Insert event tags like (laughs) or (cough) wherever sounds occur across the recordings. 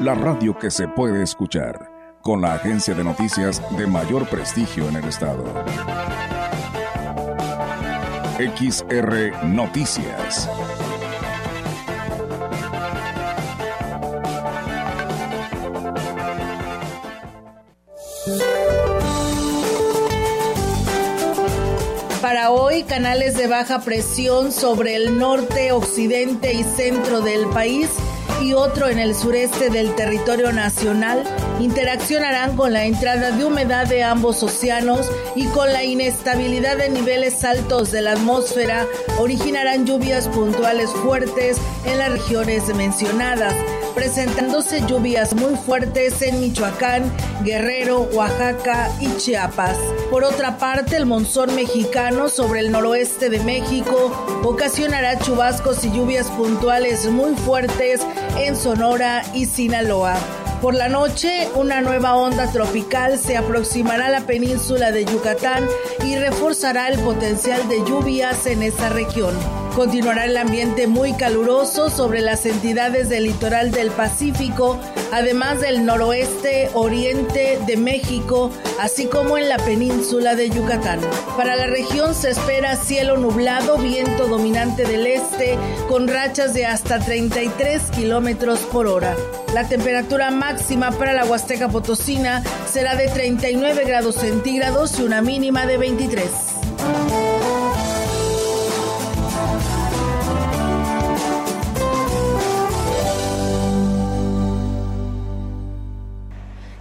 la radio que se puede escuchar, con la agencia de noticias de mayor prestigio en el estado. XR Noticias. Para hoy, canales de baja presión sobre el norte, occidente y centro del país y otro en el sureste del territorio nacional interaccionarán con la entrada de humedad de ambos océanos y con la inestabilidad de niveles altos de la atmósfera originarán lluvias puntuales fuertes en las regiones mencionadas presentándose lluvias muy fuertes en Michoacán, Guerrero, Oaxaca y Chiapas. Por otra parte, el monzón mexicano sobre el noroeste de México ocasionará chubascos y lluvias puntuales muy fuertes en Sonora y Sinaloa. Por la noche, una nueva onda tropical se aproximará a la península de Yucatán y reforzará el potencial de lluvias en esa región. Continuará el ambiente muy caluroso sobre las entidades del litoral del Pacífico, además del noroeste, oriente de México, así como en la península de Yucatán. Para la región se espera cielo nublado, viento dominante del este, con rachas de hasta 33 kilómetros por hora. La temperatura máxima para la Huasteca Potosina será de 39 grados centígrados y una mínima de 23.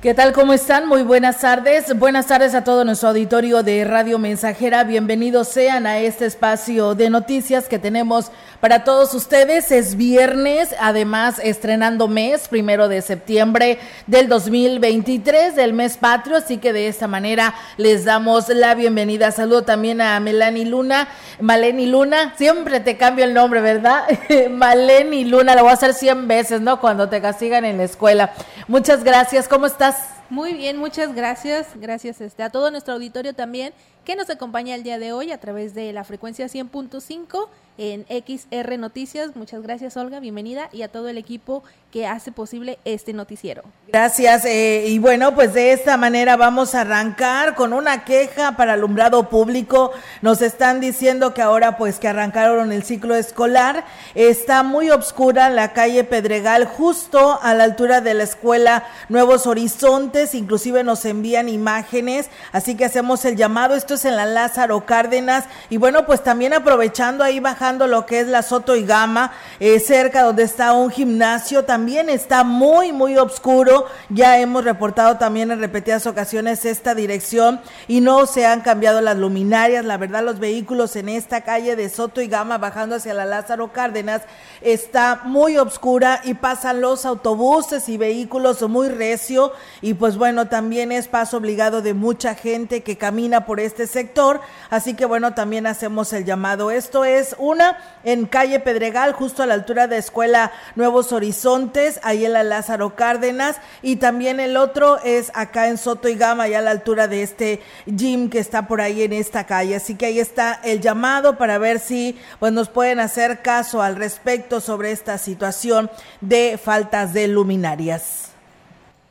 ¿Qué tal? ¿Cómo están? Muy buenas tardes. Buenas tardes a todo nuestro auditorio de Radio Mensajera. Bienvenidos sean a este espacio de noticias que tenemos para todos ustedes. Es viernes, además estrenando mes, primero de septiembre del 2023, del mes patrio. Así que de esta manera les damos la bienvenida. Saludo también a Melanie Luna. Maleni Luna, siempre te cambio el nombre, ¿verdad? (laughs) Maleni Luna, lo voy a hacer 100 veces, ¿no? Cuando te castigan en la escuela. Muchas gracias. ¿Cómo ます。Muy bien, muchas gracias. Gracias este, a todo nuestro auditorio también que nos acompaña el día de hoy a través de la frecuencia 100.5 en XR Noticias. Muchas gracias, Olga. Bienvenida y a todo el equipo que hace posible este noticiero. Gracias. Eh, y bueno, pues de esta manera vamos a arrancar con una queja para alumbrado público. Nos están diciendo que ahora pues que arrancaron el ciclo escolar, está muy oscura la calle Pedregal, justo a la altura de la escuela Nuevos Horizontes. Inclusive nos envían imágenes, así que hacemos el llamado. Esto es en la Lázaro Cárdenas. Y bueno, pues también aprovechando ahí bajando lo que es la Soto y Gama, eh, cerca donde está un gimnasio, también está muy, muy oscuro. Ya hemos reportado también en repetidas ocasiones esta dirección y no se han cambiado las luminarias. La verdad, los vehículos en esta calle de Soto y Gama bajando hacia la Lázaro Cárdenas está muy oscura y pasan los autobuses y vehículos muy recio y pues bueno, también es paso obligado de mucha gente que camina por este sector. Así que bueno, también hacemos el llamado. Esto es una en calle Pedregal, justo a la altura de Escuela Nuevos Horizontes ahí en la Lázaro Cárdenas, y también el otro es acá en Soto y Gama, allá a la altura de este gym que está por ahí en esta calle. Así que ahí está el llamado para ver si pues nos pueden hacer caso al respecto sobre esta situación de faltas de luminarias.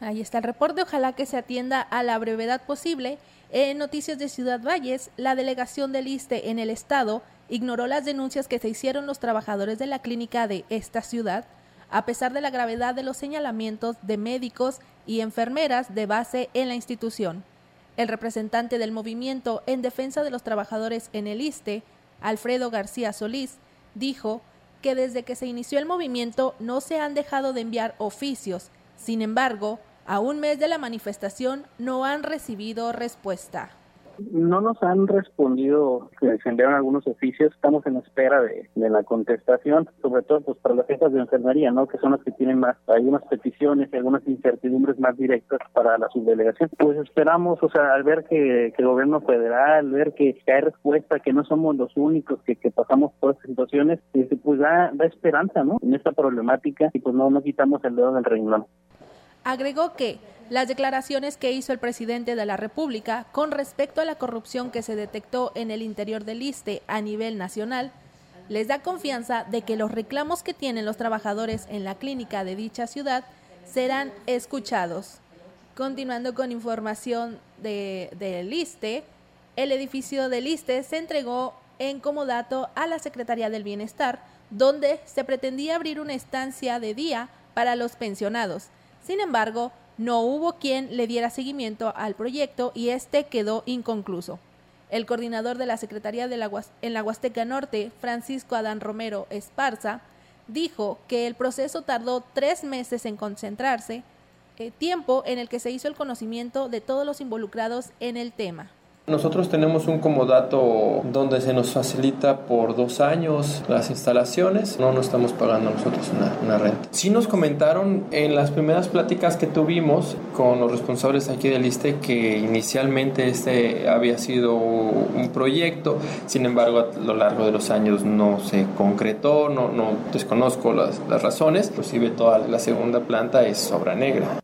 Ahí está el reporte, ojalá que se atienda a la brevedad posible. En Noticias de Ciudad Valles, la delegación del ISTE en el estado ignoró las denuncias que se hicieron los trabajadores de la clínica de esta ciudad a pesar de la gravedad de los señalamientos de médicos y enfermeras de base en la institución. El representante del movimiento en defensa de los trabajadores en el ISTE, Alfredo García Solís, dijo que desde que se inició el movimiento no se han dejado de enviar oficios, sin embargo, a un mes de la manifestación no han recibido respuesta. No nos han respondido, se enviaron algunos oficios, estamos en espera de, la contestación, sobre todo pues para las jefas de enfermería, ¿no? Que son las que tienen más, algunas peticiones, algunas incertidumbres más directas para la subdelegación. Pues esperamos, o sea, al ver que, el gobierno federal, ver que, hay respuesta, que no somos los únicos que, que pasamos por estas situaciones, este, pues da, da esperanza, ¿no? En esta problemática y pues no, no quitamos el dedo del renglón. Agregó que las declaraciones que hizo el presidente de la República con respecto a la corrupción que se detectó en el interior del ISTE a nivel nacional les da confianza de que los reclamos que tienen los trabajadores en la clínica de dicha ciudad serán escuchados. Continuando con información del de, ISTE, el edificio del ISTE se entregó en comodato a la Secretaría del Bienestar, donde se pretendía abrir una estancia de día para los pensionados. Sin embargo, no hubo quien le diera seguimiento al proyecto y este quedó inconcluso. El coordinador de la Secretaría de la en la Huasteca Norte, Francisco Adán Romero Esparza, dijo que el proceso tardó tres meses en concentrarse, eh, tiempo en el que se hizo el conocimiento de todos los involucrados en el tema. Nosotros tenemos un comodato donde se nos facilita por dos años las instalaciones, no nos estamos pagando nosotros una, renta. Sí nos comentaron en las primeras pláticas que tuvimos con los responsables aquí del ISTE que inicialmente este había sido un proyecto, sin embargo a lo largo de los años no se concretó, no, no desconozco las, las razones, inclusive toda la segunda planta es obra negra.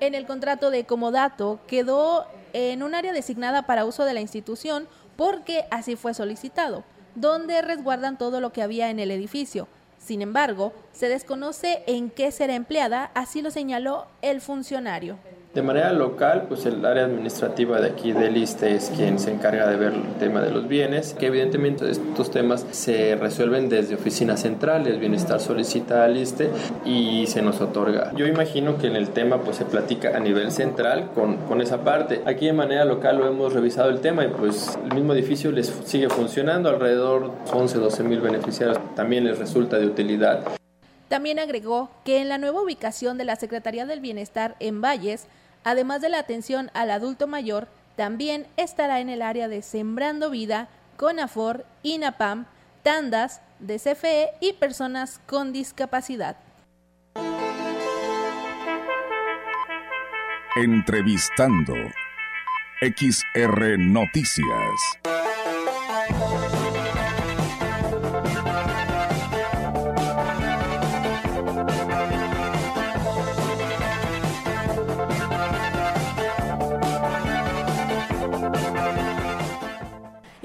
En el contrato de comodato quedó en un área designada para uso de la institución porque así fue solicitado, donde resguardan todo lo que había en el edificio. Sin embargo, se desconoce en qué será empleada, así lo señaló el funcionario. De manera local, pues el área administrativa de aquí del ISTE es quien se encarga de ver el tema de los bienes, que evidentemente estos temas se resuelven desde oficinas centrales, bienestar solicita al ISTE y se nos otorga. Yo imagino que en el tema pues se platica a nivel central con, con esa parte. Aquí de manera local lo hemos revisado el tema y pues el mismo edificio les sigue funcionando, alrededor 11, 12 mil beneficiarios también les resulta de utilidad. También agregó que en la nueva ubicación de la Secretaría del Bienestar en Valles, además de la atención al adulto mayor, también estará en el área de Sembrando Vida, CONAFOR, INAPAM, tandas de y personas con discapacidad. Entrevistando XR Noticias.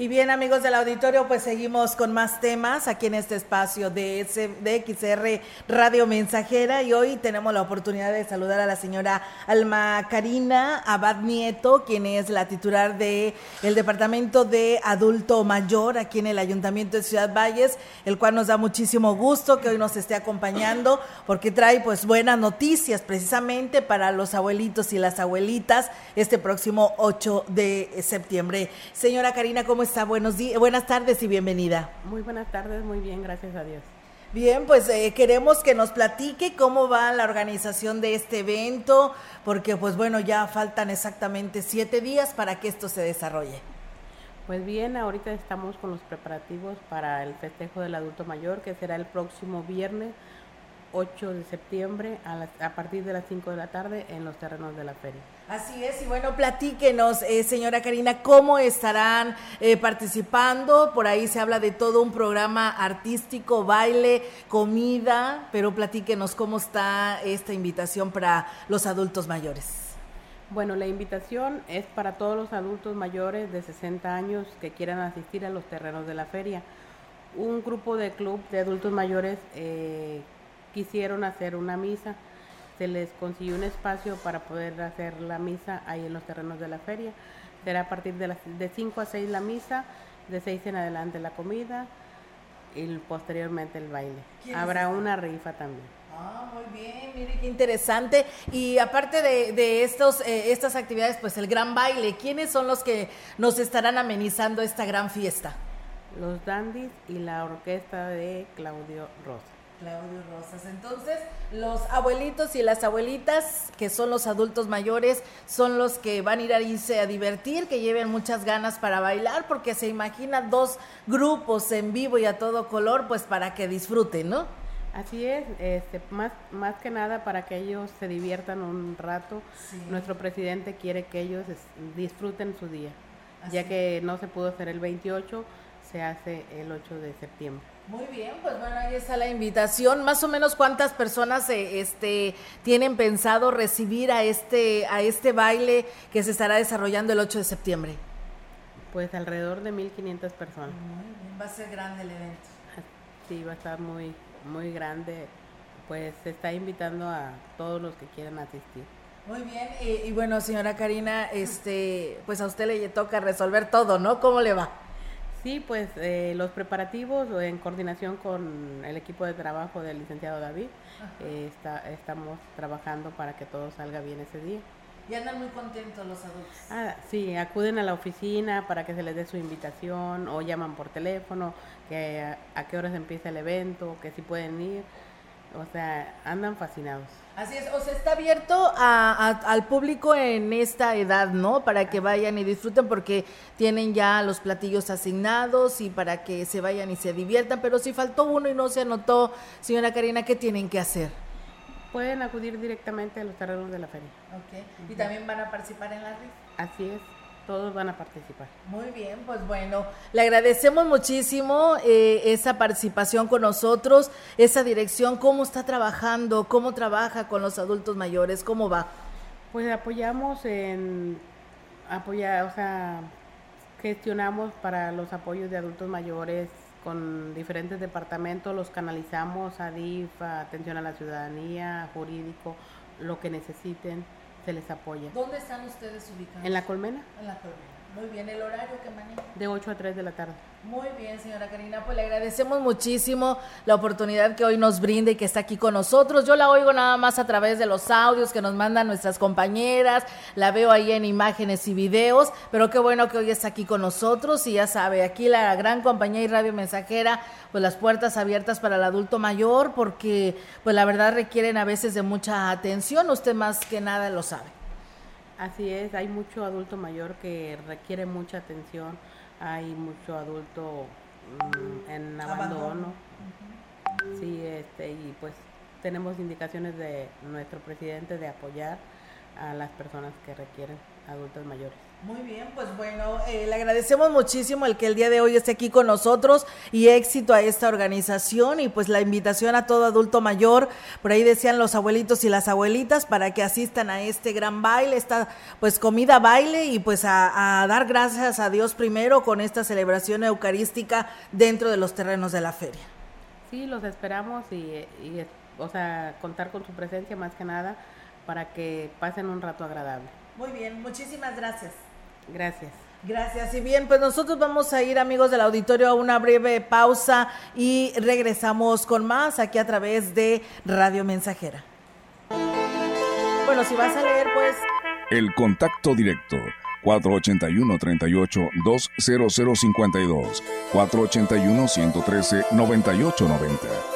Bien, amigos del auditorio, pues seguimos con más temas aquí en este espacio de, de XR Radio Mensajera y hoy tenemos la oportunidad de saludar a la señora Alma Karina Abad Nieto, quien es la titular de Departamento de Adulto Mayor aquí en el Ayuntamiento de Ciudad Valles, el cual nos da muchísimo gusto que hoy nos esté acompañando porque trae pues buenas noticias precisamente para los abuelitos y las abuelitas este próximo 8 de septiembre. Señora Karina, ¿cómo está? Buenos días, buenas tardes y bienvenida. Muy buenas tardes, muy bien, gracias a Dios. Bien, pues eh, queremos que nos platique cómo va la organización de este evento, porque pues bueno, ya faltan exactamente siete días para que esto se desarrolle. Pues bien, ahorita estamos con los preparativos para el festejo del adulto mayor, que será el próximo viernes 8 de septiembre a, a partir de las 5 de la tarde en los terrenos de la feria. Así es, y bueno, platíquenos, eh, señora Karina, cómo estarán eh, participando. Por ahí se habla de todo un programa artístico, baile, comida, pero platíquenos cómo está esta invitación para los adultos mayores. Bueno, la invitación es para todos los adultos mayores de 60 años que quieran asistir a los terrenos de la feria. Un grupo de club de adultos mayores eh, quisieron hacer una misa se les consiguió un espacio para poder hacer la misa ahí en los terrenos de la feria. Será a partir de, las, de 5 a 6 la misa, de 6 en adelante la comida y posteriormente el baile. Habrá una rifa también. Ah, muy bien, mire qué interesante. Y aparte de, estos, eh, estas actividades, pues el gran baile, ¿quiénes son los que nos estarán amenizando esta gran fiesta? Los dandis y la orquesta de Claudio Rosa. Claudio Rosas. Entonces, los abuelitos y las abuelitas, que son los adultos mayores, son los que van a ir a irse a divertir, que lleven muchas ganas para bailar, porque se imaginan dos grupos en vivo y a todo color, pues para que disfruten, ¿no? Así es, este, más, más que nada para que ellos se diviertan un rato. Nuestro presidente quiere que ellos disfruten su día, ya que no se pudo hacer el 28, se hace el 8 de septiembre. Muy bien, pues bueno, ahí está la invitación. Más o menos cuántas personas eh, este, tienen pensado recibir a este, a este baile que se estará desarrollando el 8 de septiembre. Pues alrededor de 1.500 personas. va a ser grande el evento. Sí, va a estar muy, muy grande. Pues se está invitando a todos los que quieran asistir. Muy bien, y, y bueno, señora Karina, este, pues a usted le toca resolver todo, ¿no? ¿Cómo le va? Sí, pues eh, los preparativos en coordinación con el equipo de trabajo del licenciado David, eh, está, estamos trabajando para que todo salga bien ese día. ¿Y andan muy contentos los adultos? Ah, sí, acuden a la oficina para que se les dé su invitación o llaman por teléfono, que a, a qué horas empieza el evento, que si pueden ir. O sea, andan fascinados. Así es, o sea, está abierto a, al público en esta edad, ¿no? Para que vayan y disfruten porque tienen ya los platillos asignados y para que se vayan y se diviertan, pero si faltó uno y no se anotó, señora Karina, ¿qué tienen que hacer? Pueden acudir directamente a los terrenos de la feria. Ok, ¿y también van a participar en la red? Así es todos van a participar. Muy bien, pues bueno, le agradecemos muchísimo eh, esa participación con nosotros, esa dirección, cómo está trabajando, cómo trabaja con los adultos mayores, cómo va. Pues apoyamos en apoyar, o sea, gestionamos para los apoyos de adultos mayores con diferentes departamentos, los canalizamos a DIF, a atención a la ciudadanía, jurídico, lo que necesiten se les apoya. ¿Dónde están ustedes ubicados? En la colmena. En la colmena. Muy bien, ¿el horario que maneja? De 8 a 3 de la tarde. Muy bien, señora Karina, pues le agradecemos muchísimo la oportunidad que hoy nos brinda y que está aquí con nosotros. Yo la oigo nada más a través de los audios que nos mandan nuestras compañeras, la veo ahí en imágenes y videos, pero qué bueno que hoy está aquí con nosotros y ya sabe, aquí la gran compañía y radio mensajera, pues las puertas abiertas para el adulto mayor, porque pues la verdad requieren a veces de mucha atención, usted más que nada lo sabe. Así es, hay mucho adulto mayor que requiere mucha atención, hay mucho adulto mm, en abandono. Sí, este, y pues tenemos indicaciones de nuestro presidente de apoyar a las personas que requieren adultos mayores. Muy bien, pues bueno, eh, le agradecemos muchísimo el que el día de hoy esté aquí con nosotros y éxito a esta organización y pues la invitación a todo adulto mayor, por ahí decían los abuelitos y las abuelitas para que asistan a este gran baile, esta pues comida baile y pues a, dar gracias a Dios primero con esta celebración eucarística dentro de los terrenos de la feria. Sí, los esperamos y, y o sea, contar con su presencia más que nada para que pasen un rato agradable. Muy bien, muchísimas gracias. Gracias. Gracias. Y bien, pues nosotros vamos a ir, amigos del auditorio, a una breve pausa y regresamos con más aquí a través de Radio Mensajera. Bueno, si vas a leer, pues... El contacto directo. 481-38-20052, 481-113-9890.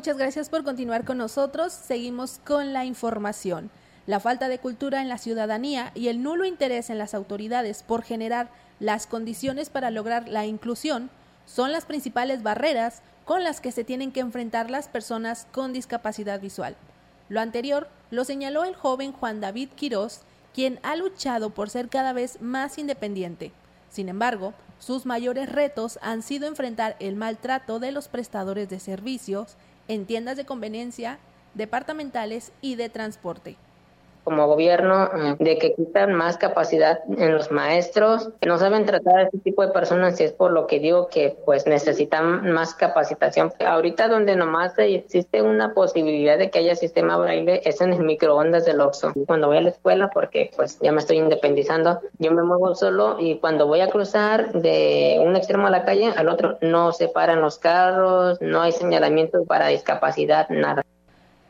Muchas gracias por continuar con nosotros. Seguimos con la información. La falta de cultura en la ciudadanía y el nulo interés en las autoridades por generar las condiciones para lograr la inclusión son las principales barreras con las que se tienen que enfrentar las personas con discapacidad visual. Lo anterior lo señaló el joven Juan David Quirós, quien ha luchado por ser cada vez más independiente. Sin embargo, sus mayores retos han sido enfrentar el maltrato de los prestadores de servicios, en tiendas de conveniencia, departamentales y de transporte como gobierno eh, de que quitan más capacidad en los maestros, que no saben tratar a este tipo de personas y es por lo que digo que pues necesitan más capacitación. Ahorita donde nomás existe una posibilidad de que haya sistema braille es en el microondas del Oxxo. Cuando voy a la escuela porque pues ya me estoy independizando, yo me muevo solo y cuando voy a cruzar de un extremo a la calle al otro no se paran los carros, no hay señalamientos para discapacidad, nada.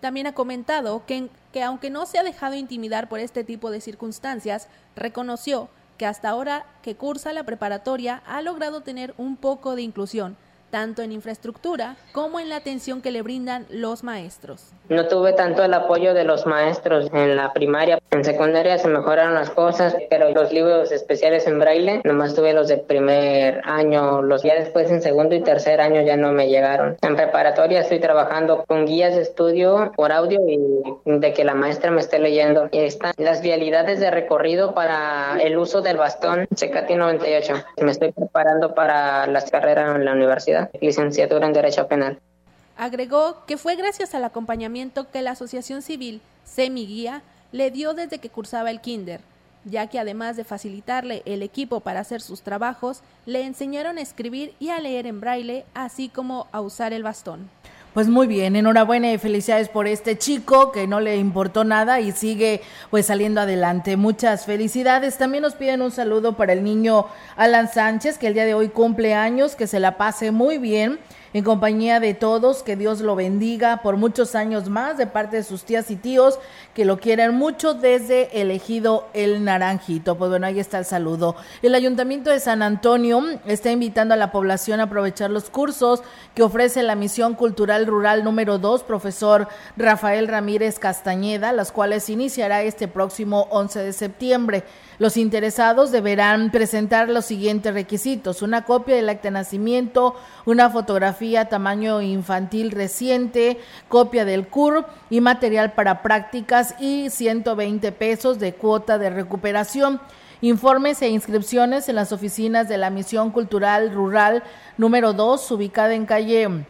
También ha comentado que, que aunque no se ha dejado intimidar por este tipo de circunstancias, reconoció que hasta ahora que cursa la preparatoria ha logrado tener un poco de inclusión, tanto en infraestructura como en la atención que le brindan los maestros. No tuve tanto el apoyo de los maestros en la primaria. En secundaria se mejoraron las cosas, pero los libros especiales en braille, nomás tuve los de primer año, los ya después en segundo y tercer año ya no me llegaron. En preparatoria estoy trabajando con guías de estudio por audio y de que la maestra me esté leyendo. Y están las vialidades de recorrido para el uso del bastón CKT 98. Me estoy preparando para las carreras en la universidad licenciatura en Derecho Penal. Agregó que fue gracias al acompañamiento que la Asociación Civil Semi Guía le dio desde que cursaba el kinder, ya que además de facilitarle el equipo para hacer sus trabajos, le enseñaron a escribir y a leer en braille, así como a usar el bastón. Pues muy bien, enhorabuena y felicidades por este chico que no le importó nada y sigue pues saliendo adelante. Muchas felicidades. También nos piden un saludo para el niño Alan Sánchez que el día de hoy cumple años, que se la pase muy bien en compañía de todos, que Dios lo bendiga por muchos años más de parte de sus tías y tíos que lo quieren mucho desde elegido el Naranjito. Pues bueno, ahí está el saludo. El Ayuntamiento de San Antonio está invitando a la población a aprovechar los cursos que ofrece la Misión Cultural Rural número 2, profesor Rafael Ramírez Castañeda, las cuales iniciará este próximo 11 de septiembre. Los interesados deberán presentar los siguientes requisitos: una copia del acta de nacimiento, una fotografía tamaño infantil reciente, copia del CURP y material para prácticas y 120 pesos de cuota de recuperación. Informes e inscripciones en las oficinas de la Misión Cultural Rural número 2, ubicada en calle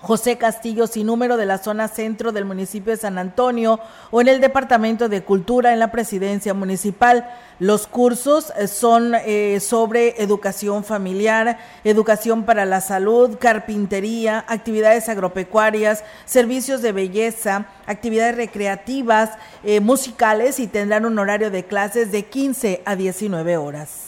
José Castillo sin número de la zona centro del municipio de San Antonio o en el Departamento de Cultura en la presidencia municipal. Los cursos eh, son eh, sobre educación familiar, educación para la salud, carpintería, actividades agropecuarias, servicios de belleza, actividades recreativas, eh, musicales y tendrán un horario de clases de 15 a 19 horas.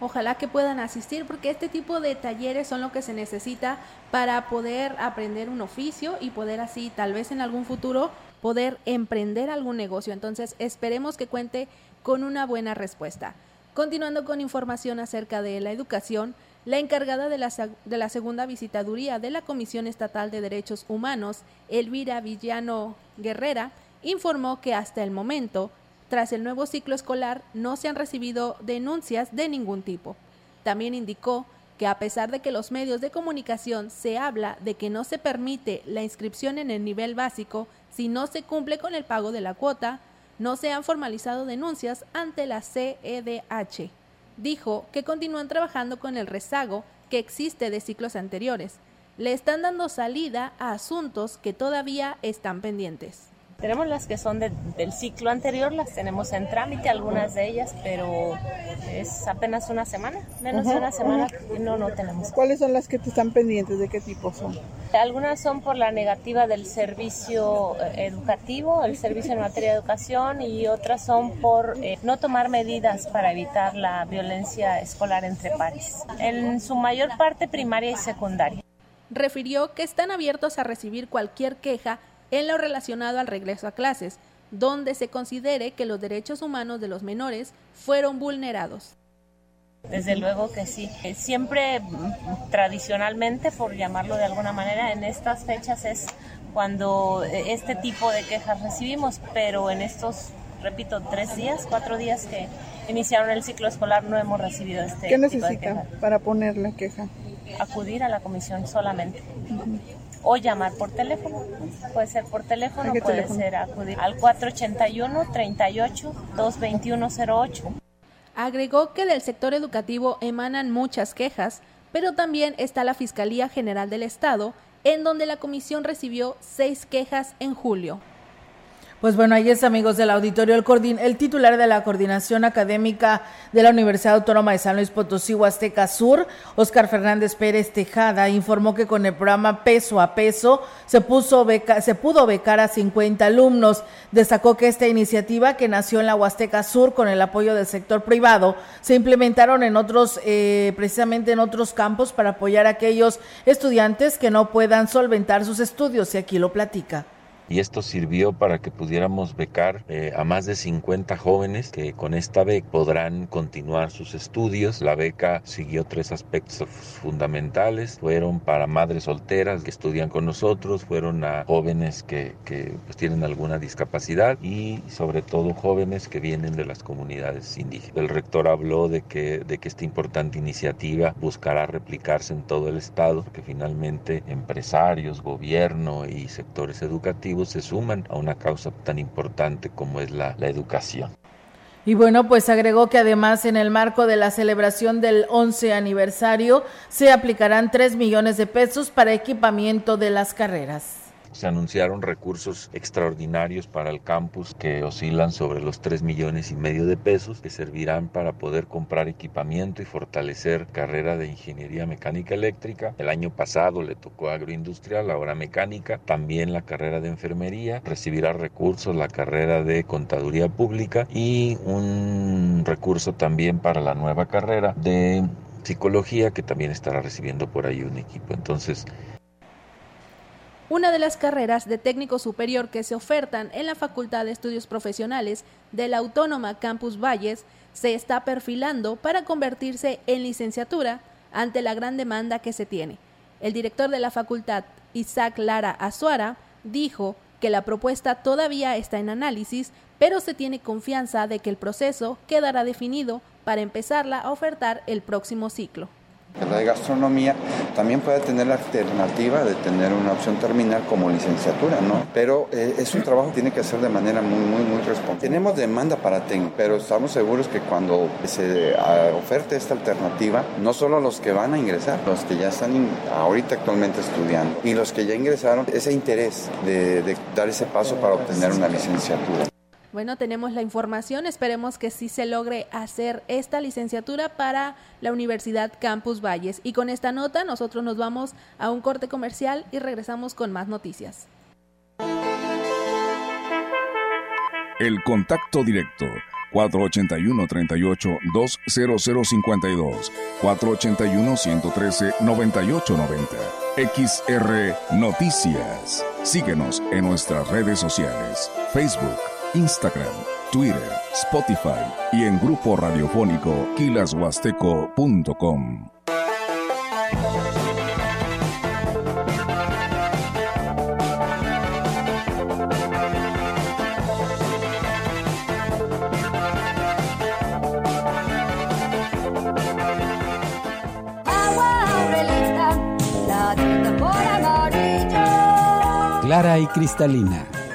Ojalá que puedan asistir porque este tipo de talleres son lo que se necesita para poder aprender un oficio y poder así tal vez en algún futuro poder emprender algún negocio. Entonces esperemos que cuente con una buena respuesta. Continuando con información acerca de la educación, la encargada de la, de la, segunda visitaduría de la Comisión Estatal de Derechos Humanos, Elvira Villano Guerrera, informó que hasta el momento tras el nuevo ciclo escolar no se han recibido denuncias de ningún tipo. También indicó que a pesar de que los medios de comunicación se habla de que no se permite la inscripción en el nivel básico si no se cumple con el pago de la cuota, no se han formalizado denuncias ante la CEDH. Dijo que continúan trabajando con el rezago que existe de ciclos anteriores. Le están dando salida a asuntos que todavía están pendientes. Tenemos las que son del ciclo anterior, las tenemos en trámite, algunas de ellas, pero es apenas una semana, menos de una semana, y no, no tenemos. ¿Cuáles son las que te están pendientes? ¿De qué tipo son? Algunas son por la negativa del servicio eh, educativo, el servicio en materia de educación, y otras son por eh, no tomar medidas para evitar la violencia escolar entre pares. En su mayor parte primaria y secundaria. Refirió que están abiertos a recibir cualquier queja en lo relacionado al regreso a clases, donde se considere que los derechos humanos de los menores fueron vulnerados. Desde luego que sí. Eh, siempre tradicionalmente, por llamarlo de alguna manera, en estas fechas es cuando eh, este tipo de quejas recibimos, pero en estos, repito, tres días, cuatro días que iniciaron el ciclo escolar no hemos recibido este ¿Qué necesita para poner la queja? Acudir a la comisión solamente o llamar por teléfono. Puede ser por teléfono, puede ser acudir al 481 38 22108. Agregó que del sector educativo emanan muchas quejas, pero también está la Fiscalía General del Estado, en donde la comisión recibió seis quejas en julio. Pues bueno, ahí es amigos del auditorio, el, el titular de la coordinación académica de la Universidad Autónoma de San Luis Potosí, Huasteca Sur, Oscar Fernández Pérez Tejada, informó que con el programa Peso a Peso se, puso beca, se pudo becar a 50 alumnos. Destacó que esta iniciativa, que nació en la Huasteca Sur con el apoyo del sector privado, se implementaron en otros, eh, precisamente en otros campos para apoyar a aquellos estudiantes que no puedan solventar sus estudios, y aquí lo platica y esto sirvió para que pudiéramos becar eh, a más de 50 jóvenes que con esta beca podrán continuar sus estudios. La beca siguió tres aspectos fundamentales. Fueron para madres solteras que estudian con nosotros, fueron a jóvenes que, que pues, tienen alguna discapacidad y sobre todo jóvenes que vienen de las comunidades indígenas. El rector habló de que, de que esta importante iniciativa buscará replicarse en todo el estado, que finalmente empresarios, gobierno y sectores educativos se suman a una causa tan importante como es la, la educación. Y bueno, pues agregó que además en el marco de la celebración del 11 aniversario se aplicarán 3 millones de pesos para equipamiento de las carreras Se anunciaron recursos extraordinarios para el campus que oscilan sobre los 3 millones y medio de pesos que servirán para poder comprar equipamiento y fortalecer carrera de ingeniería mecánica eléctrica. El año pasado le tocó agroindustrial, ahora mecánica, también la carrera de enfermería, recibirá recursos la carrera de contaduría pública y un recurso también para la nueva carrera de psicología que también estará recibiendo por ahí un equipo. Entonces, una de las carreras de técnico superior que se ofertan en la Facultad de Estudios Profesionales de la Autónoma Campus Valles se está perfilando para convertirse en licenciatura ante la gran demanda que se tiene. El director de la facultad, Isaac Lara Azuara, dijo que la propuesta todavía está en análisis, pero se tiene confianza de que el proceso quedará definido para empezarla a ofertar el próximo ciclo. La de gastronomía también puede tener la alternativa de tener una opción terminal como licenciatura, ¿no? Pero eh, es un trabajo que tiene que hacer de manera muy, muy, muy responsable. Tenemos demanda para técnico, pero estamos seguros que cuando se oferte esta alternativa, no solo los que van a ingresar, los que ya están ahorita actualmente estudiando y los que ya ingresaron, ese interés de, de dar ese paso para obtener una licenciatura. Bueno, tenemos la información, esperemos que sí se logre hacer esta licenciatura para la Universidad Campus Valles. Y con esta nota nosotros nos vamos a un corte comercial y regresamos con más noticias. El contacto directo 481-38-20052, 481-113-9890. XR Noticias. Síguenos en nuestras redes sociales, Facebook, Instagram, Twitter, Spotify y en grupo radiofónico kilashuasteco.com. Clara y cristalina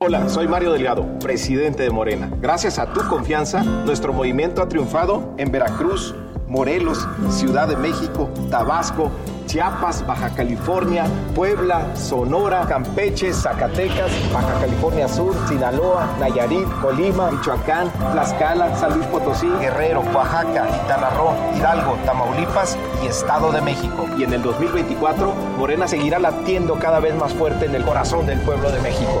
Hola, soy Mario Delgado, presidente de Morena. Gracias a tu confianza, nuestro movimiento ha triunfado en Veracruz, Morelos, Ciudad de México, Tabasco, Chiapas, Baja California, Puebla, Sonora, Campeche, Zacatecas, Baja California Sur, Sinaloa, Nayarit, Colima, Michoacán, Tlaxcala, San Luis Potosí, Guerrero, Oaxaca, Quintana Hidalgo, Tamaulipas y Estado de México. Y en el 2024, Morena seguirá latiendo cada vez más fuerte en el corazón del pueblo de México.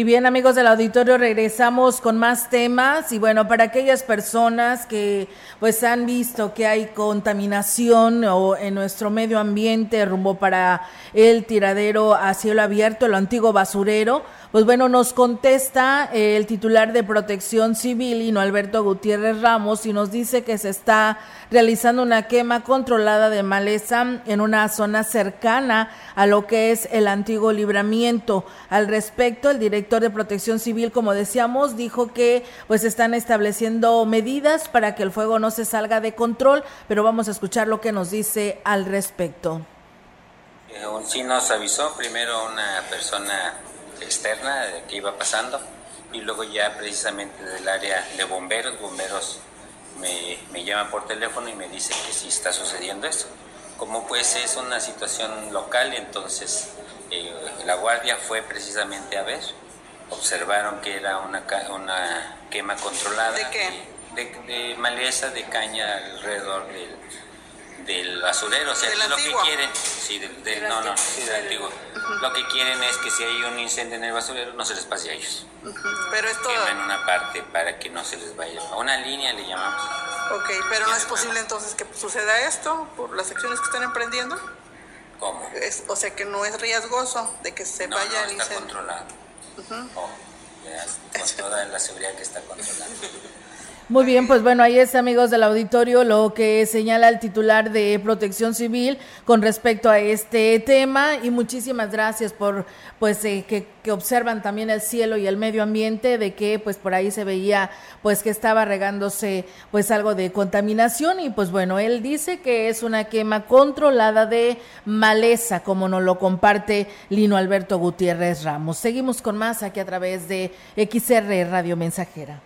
Y bien amigos del auditorio, regresamos con más temas y bueno, para aquellas personas que pues han visto que hay contaminación o en nuestro medio ambiente rumbo para el tiradero a cielo abierto, el antiguo basurero, pues bueno, nos contesta el titular de Protección Civil, Hino Alberto Gutiérrez Ramos, y nos dice que se está realizando una quema controlada de maleza en una zona cercana a lo que es el antiguo libramiento. Al respecto, el director de Protección Civil, como decíamos, dijo que pues están estableciendo medidas para que el fuego no se salga de control, pero vamos a escuchar lo que nos dice al respecto. Eh, sí nos avisó primero una persona externa de que iba pasando y luego ya precisamente del área de bomberos, bomberos me, me llama por teléfono y me dice que sí está sucediendo esto. Como pues es una situación local, entonces eh, la guardia fue precisamente a ver, observaron que era una, una quema controlada. ¿De qué? De, maleza, de caña alrededor del, del basurero. O sea, lo que quieren, sí, del, no, no, sí, del antiguo. Lo que quieren es que si hay un incendio en el basurero, no se les pase a ellos. Pero esto... Queman una parte para que no se les vaya. A una línea le llamamos. Ok, pero no es posible entonces que suceda esto por las acciones que están emprendiendo. ¿Cómo? Es, o sea que no es riesgoso de que se no, vaya no, el está controlado. Oh, con toda la seguridad que está controlada. (laughs) Muy bien, pues bueno, ahí es amigos del auditorio lo que señala el titular de Protección Civil con respecto a este tema y muchísimas gracias por pues eh, que, que, observan también el cielo y el medio ambiente de que pues por ahí se veía pues que estaba regándose pues algo de contaminación y pues bueno, él dice que es una quema controlada de maleza como nos lo comparte Lino Alberto Gutiérrez Ramos. Seguimos con más aquí a través de XR Radio Mensajera.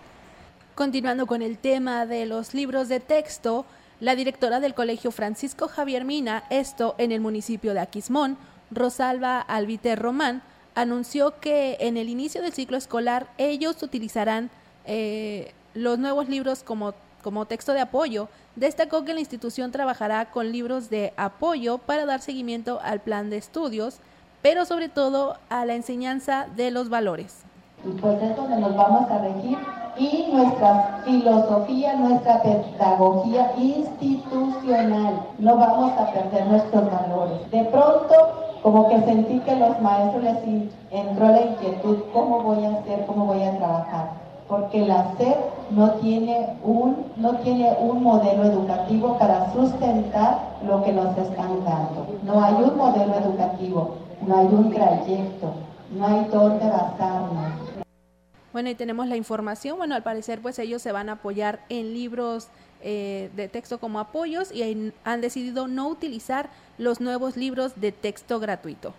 Continuando con el tema de los libros de texto, la directora del Colegio Francisco Javier Mina, esto en el municipio de Aquismón, Rosalba Albiter Román, anunció que en el inicio del ciclo escolar ellos utilizarán eh, los nuevos libros como, como texto de apoyo. Destacó que la institución trabajará con libros de apoyo para dar seguimiento al plan de estudios, pero sobre todo a la enseñanza de los valores. Y pues es donde nos vamos a regir y nuestra filosofía, nuestra pedagogía institucional. No vamos a perder nuestros valores. De pronto, como que sentí que los maestros les entró la inquietud, ¿cómo voy a hacer? ¿Cómo voy a trabajar? Porque la SEP no tiene un, no tiene un modelo educativo para sustentar lo que nos están dando. No hay un modelo educativo, no hay un trayecto, no hay dónde basarnos. Bueno, y tenemos la información. Bueno, al parecer, pues ellos se van a apoyar en libros eh, de texto como apoyos y han decidido no utilizar los nuevos libros de texto gratuito.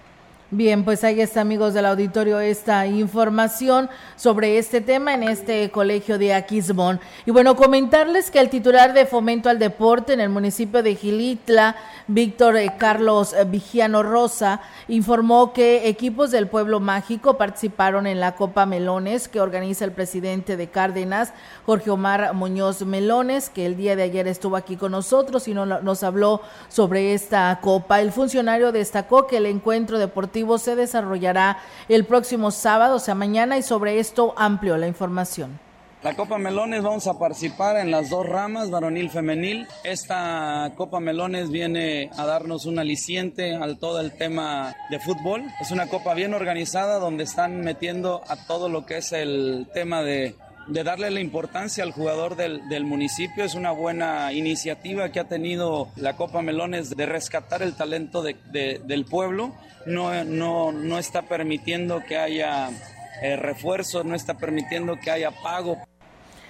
Bien, pues ahí está, amigos del auditorio, esta información sobre este tema en este colegio de Aquismón. Y bueno, comentarles que el titular de Fomento al Deporte en el municipio de Gilitla, Víctor eh, Carlos eh, Vigiano Rosa, informó que equipos del Pueblo Mágico participaron en la Copa Melones que organiza el presidente de Cárdenas, Jorge Omar Muñoz Melones, que el día de ayer estuvo aquí con nosotros y nos habló sobre esta copa. El funcionario destacó que el encuentro deportivo se desarrollará el próximo sábado, o sea, mañana, y sobre esto amplió la información. La Copa Melones vamos a participar en las dos ramas, varonil femenil. Esta Copa Melones viene a darnos un aliciente al todo el tema de fútbol. Es una copa bien organizada donde están metiendo a todo lo que es el tema de de darle la importancia al jugador del, del, municipio. Es una buena iniciativa que ha tenido la Copa Melones de rescatar el talento de, de, del pueblo. No, no, no está permitiendo que haya eh, refuerzos, no está permitiendo que haya pago.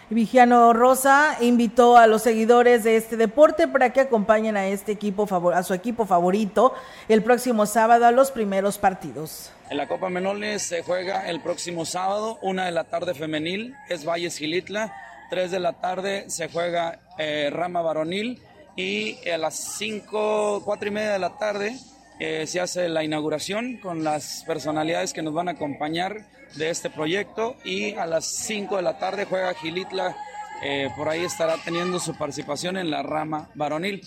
Vigiano Rosa invitó a los seguidores de este deporte para que acompañen a este equipo a su equipo favorito el próximo sábado a los primeros partidos. En la Copa Menones se juega el próximo sábado, una de la tarde femenil, es Valles Gilitla, tres de la tarde se juega eh, Rama Varonil. Y a las cinco, cuatro y media de la tarde eh, se hace la inauguración con las personalidades que nos van a acompañar de este proyecto. Y a las 5 de la tarde juega Gilitla, eh, por ahí estará teniendo su participación en la rama varonil.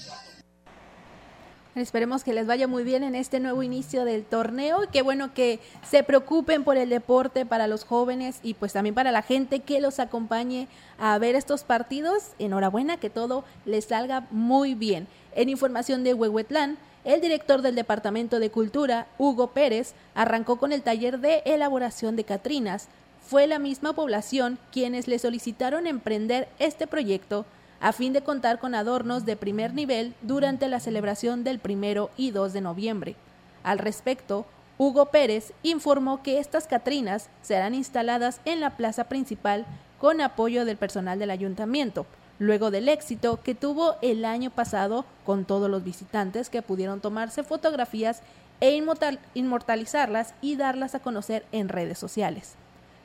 Esperemos que les vaya muy bien en este nuevo inicio del torneo y qué bueno que se preocupen por el deporte para los jóvenes y pues también para la gente que los acompañe a ver estos partidos. Enhorabuena que todo les salga muy bien. En información de Huehuetlán, el director del Departamento de Cultura, Hugo Pérez, arrancó con el taller de elaboración de Catrinas. Fue la misma población quienes le solicitaron emprender este proyecto a fin de contar con adornos de primer nivel durante la celebración del primero y 2 de noviembre. Al respecto, Hugo Pérez informó que estas Catrinas serán instaladas en la plaza principal con apoyo del personal del ayuntamiento, luego del éxito que tuvo el año pasado con todos los visitantes que pudieron tomarse fotografías e inmortalizarlas y darlas a conocer en redes sociales.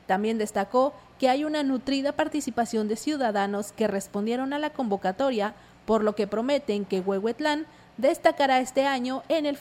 También destacó que hay una nutrida participación de ciudadanos que respondieron a la convocatoria, por lo que prometen que Huehuetlán destacará este año en el,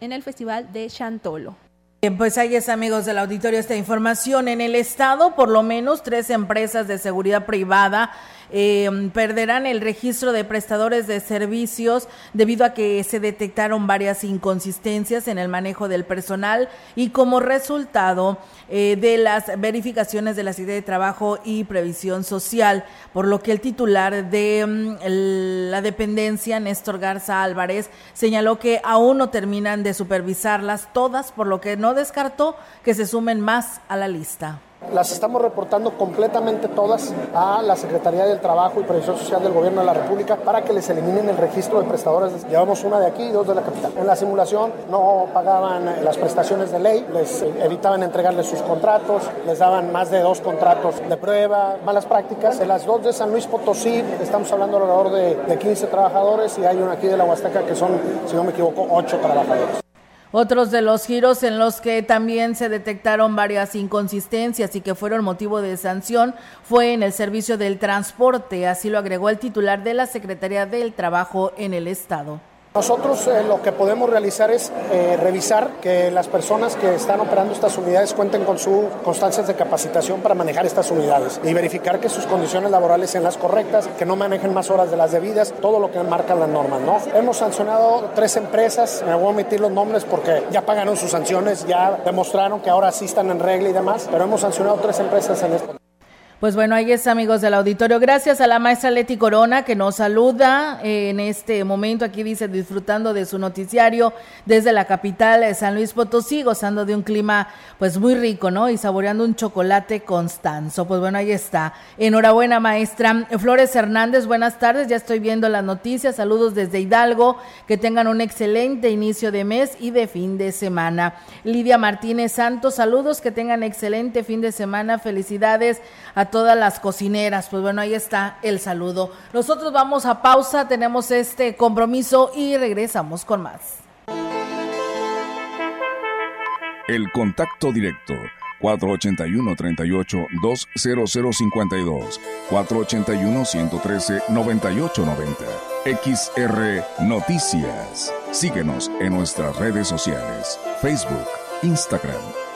en el Festival de Chantolo. Bien, pues ahí es, amigos del auditorio, esta información. En el estado, por lo menos tres empresas de seguridad privada eh, perderán el registro de prestadores de servicios debido a que se detectaron varias inconsistencias en el manejo del personal y como resultado eh, de las verificaciones de la Secretaría de Trabajo y Previsión Social, por lo que el titular de mm, la dependencia, Néstor Garza Álvarez, señaló que aún no terminan de supervisarlas todas, por lo que no descartó que se sumen más a la lista. Las estamos reportando completamente todas a la Secretaría del Trabajo y Previsión Social del Gobierno de la República para que les eliminen el registro de prestadores. Llevamos una de aquí y dos de la capital. En la simulación no pagaban las prestaciones de ley, les evitaban entregarles sus contratos, les daban más de dos contratos de prueba, malas prácticas. En las dos de San Luis Potosí estamos hablando alrededor de, de 15 trabajadores y hay una aquí de la Huasteca que son, si no me equivoco, 8 trabajadores. Otros de los giros en los que también se detectaron varias inconsistencias y que fueron motivo de sanción fue en el servicio del transporte, así lo agregó el titular de la Secretaría del Trabajo en el Estado. Nosotros eh, lo que podemos realizar es eh, revisar que las personas que están operando estas unidades cuenten con sus constancias de capacitación para manejar estas unidades y verificar que sus condiciones laborales sean las correctas, que no manejen más horas de las debidas, todo lo que marcan las normas. ¿no? Hemos sancionado tres empresas, me voy a omitir los nombres porque ya pagaron sus sanciones, ya demostraron que ahora sí están en regla y demás, pero hemos sancionado tres empresas en esto. Pues bueno, ahí es amigos del auditorio. Gracias a la maestra Leti Corona que nos saluda en este momento. Aquí dice disfrutando de su noticiario desde la capital de San Luis Potosí, gozando de un clima pues muy rico, ¿no? Y saboreando un chocolate constanzo. Pues bueno, ahí está. Enhorabuena maestra. Flores Hernández, buenas tardes. Ya estoy viendo las noticias. Saludos desde Hidalgo. Que tengan un excelente inicio de mes y de fin de semana. Lidia Martínez Santos, saludos. Que tengan excelente fin de semana. Felicidades a todas las cocineras. Pues bueno, ahí está el saludo. Nosotros vamos a pausa, tenemos este compromiso y regresamos con más. El contacto directo 481-38-20052, 481-113-9890. XR Noticias. Síguenos en nuestras redes sociales, Facebook, Instagram,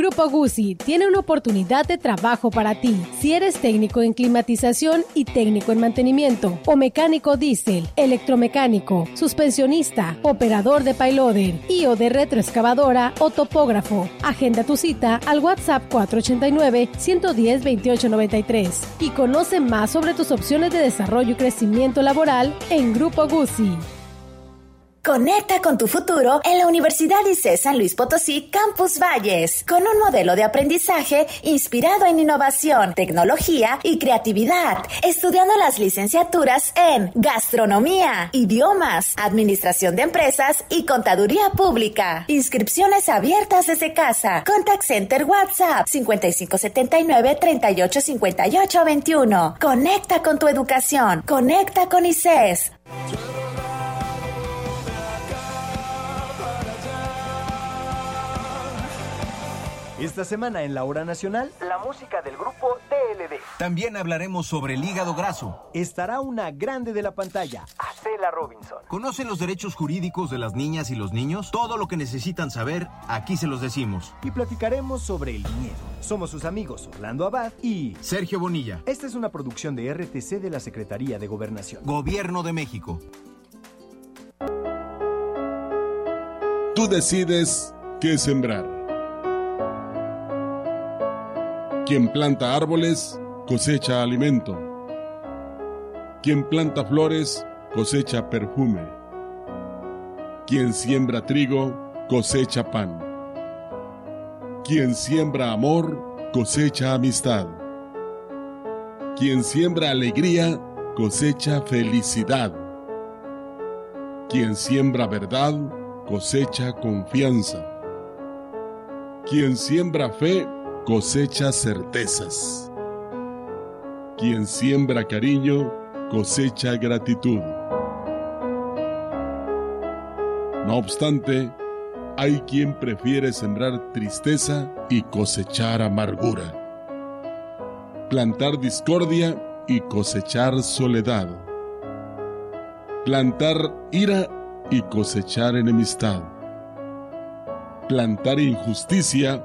Grupo Guzzi tiene una oportunidad de trabajo para ti. Si eres técnico en climatización y técnico en mantenimiento, o mecánico diésel, electromecánico, suspensionista, operador de payloader y o de retroexcavadora o topógrafo, agenda tu cita al WhatsApp 489-110-2893 y conoce más sobre tus opciones de desarrollo y crecimiento laboral en Grupo Guzzi. Conecta con tu futuro en la Universidad ICE San Luis Potosí Campus Valles, con un modelo de aprendizaje inspirado en innovación, tecnología y creatividad, estudiando las licenciaturas en gastronomía, idiomas, administración de empresas y contaduría pública. Inscripciones abiertas desde casa. Contact Center WhatsApp 5579 385821. Conecta con tu educación. Conecta con ICES. Esta semana en la hora nacional, la música del grupo DLD. También hablaremos sobre el hígado graso. Estará una grande de la pantalla, Acela Robinson. ¿Conocen los derechos jurídicos de las niñas y los niños? Todo lo que necesitan saber, aquí se los decimos. Y platicaremos sobre el miedo. Somos sus amigos Orlando Abad y Sergio Bonilla. Esta es una producción de RTC de la Secretaría de Gobernación. Gobierno de México. Tú decides qué sembrar. Quien planta árboles cosecha alimento. Quien planta flores cosecha perfume. Quien siembra trigo cosecha pan. Quien siembra amor cosecha amistad. Quien siembra alegría cosecha felicidad. Quien siembra verdad, cosecha confianza. Quien siembra fe, cosecha certezas. Quien siembra cariño, cosecha gratitud. No obstante, hay quien prefiere sembrar tristeza y cosechar amargura. Plantar discordia y cosechar soledad. Plantar ira y cosechar enemistad. Plantar injusticia